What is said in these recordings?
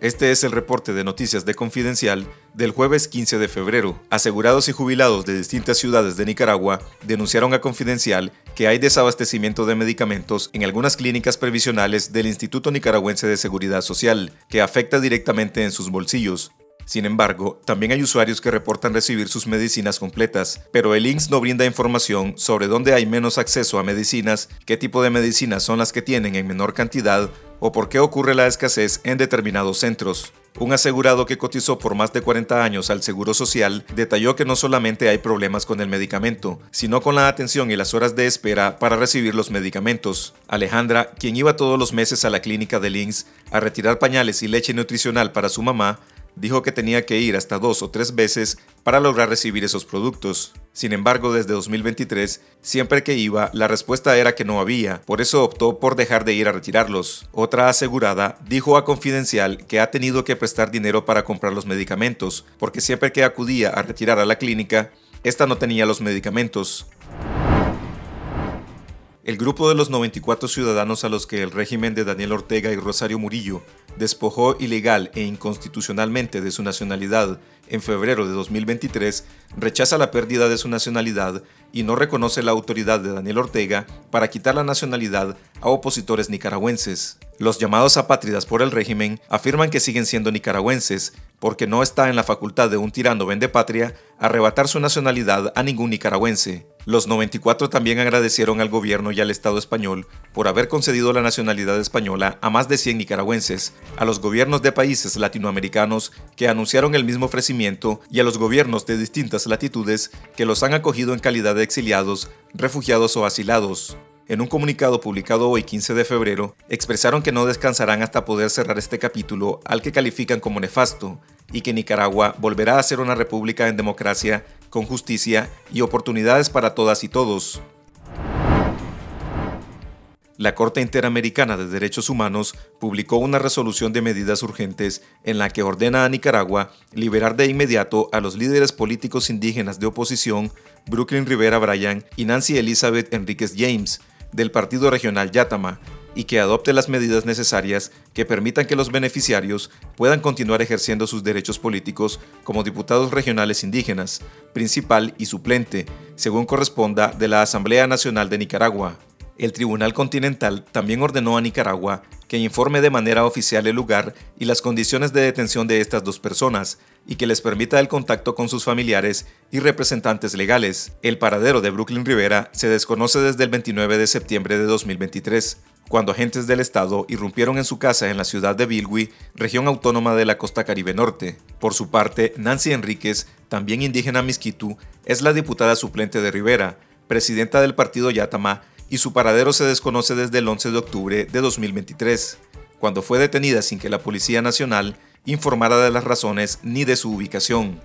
Este es el reporte de noticias de Confidencial del jueves 15 de febrero. Asegurados y jubilados de distintas ciudades de Nicaragua denunciaron a Confidencial que hay desabastecimiento de medicamentos en algunas clínicas previsionales del Instituto Nicaragüense de Seguridad Social, que afecta directamente en sus bolsillos. Sin embargo, también hay usuarios que reportan recibir sus medicinas completas, pero el INSS no brinda información sobre dónde hay menos acceso a medicinas, qué tipo de medicinas son las que tienen en menor cantidad o por qué ocurre la escasez en determinados centros. Un asegurado que cotizó por más de 40 años al Seguro Social detalló que no solamente hay problemas con el medicamento, sino con la atención y las horas de espera para recibir los medicamentos. Alejandra, quien iba todos los meses a la clínica de Links a retirar pañales y leche nutricional para su mamá, dijo que tenía que ir hasta dos o tres veces para lograr recibir esos productos. Sin embargo, desde 2023, siempre que iba, la respuesta era que no había, por eso optó por dejar de ir a retirarlos. Otra asegurada dijo a Confidencial que ha tenido que prestar dinero para comprar los medicamentos, porque siempre que acudía a retirar a la clínica, esta no tenía los medicamentos. El grupo de los 94 ciudadanos a los que el régimen de Daniel Ortega y Rosario Murillo despojó ilegal e inconstitucionalmente de su nacionalidad en febrero de 2023 rechaza la pérdida de su nacionalidad y no reconoce la autoridad de Daniel Ortega para quitar la nacionalidad a opositores nicaragüenses. Los llamados apátridas por el régimen afirman que siguen siendo nicaragüenses porque no está en la facultad de un tirano vende patria arrebatar su nacionalidad a ningún nicaragüense. Los 94 también agradecieron al gobierno y al Estado español por haber concedido la nacionalidad española a más de 100 nicaragüenses, a los gobiernos de países latinoamericanos que anunciaron el mismo ofrecimiento y a los gobiernos de distintas latitudes que los han acogido en calidad de exiliados, refugiados o asilados. En un comunicado publicado hoy 15 de febrero, expresaron que no descansarán hasta poder cerrar este capítulo al que califican como nefasto y que Nicaragua volverá a ser una república en democracia con justicia y oportunidades para todas y todos. La Corte Interamericana de Derechos Humanos publicó una resolución de medidas urgentes en la que ordena a Nicaragua liberar de inmediato a los líderes políticos indígenas de oposición Brooklyn Rivera Bryan y Nancy Elizabeth Enríquez James del Partido Regional Yatama y que adopte las medidas necesarias que permitan que los beneficiarios puedan continuar ejerciendo sus derechos políticos como diputados regionales indígenas, principal y suplente, según corresponda de la Asamblea Nacional de Nicaragua. El Tribunal Continental también ordenó a Nicaragua que informe de manera oficial el lugar y las condiciones de detención de estas dos personas y que les permita el contacto con sus familiares y representantes legales. El paradero de Brooklyn Rivera se desconoce desde el 29 de septiembre de 2023, cuando agentes del Estado irrumpieron en su casa en la ciudad de Bilwi, región autónoma de la costa caribe norte. Por su parte, Nancy Enríquez, también indígena misquitu, es la diputada suplente de Rivera, presidenta del partido Yatama, y su paradero se desconoce desde el 11 de octubre de 2023, cuando fue detenida sin que la Policía Nacional informara de las razones ni de su ubicación.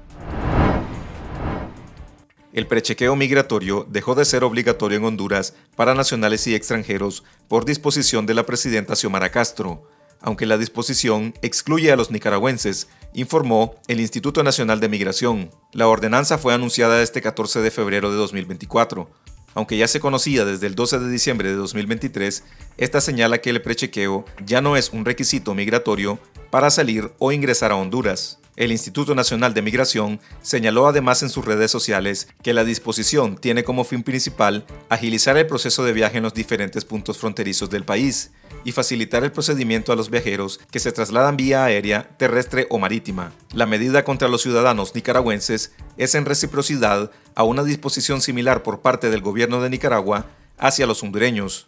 El prechequeo migratorio dejó de ser obligatorio en Honduras para nacionales y extranjeros por disposición de la presidenta Xiomara Castro, aunque la disposición excluye a los nicaragüenses, informó el Instituto Nacional de Migración. La ordenanza fue anunciada este 14 de febrero de 2024. Aunque ya se conocía desde el 12 de diciembre de 2023, esta señala que el prechequeo ya no es un requisito migratorio para salir o ingresar a Honduras. El Instituto Nacional de Migración señaló además en sus redes sociales que la disposición tiene como fin principal agilizar el proceso de viaje en los diferentes puntos fronterizos del país y facilitar el procedimiento a los viajeros que se trasladan vía aérea, terrestre o marítima. La medida contra los ciudadanos nicaragüenses es en reciprocidad a una disposición similar por parte del gobierno de Nicaragua hacia los hondureños.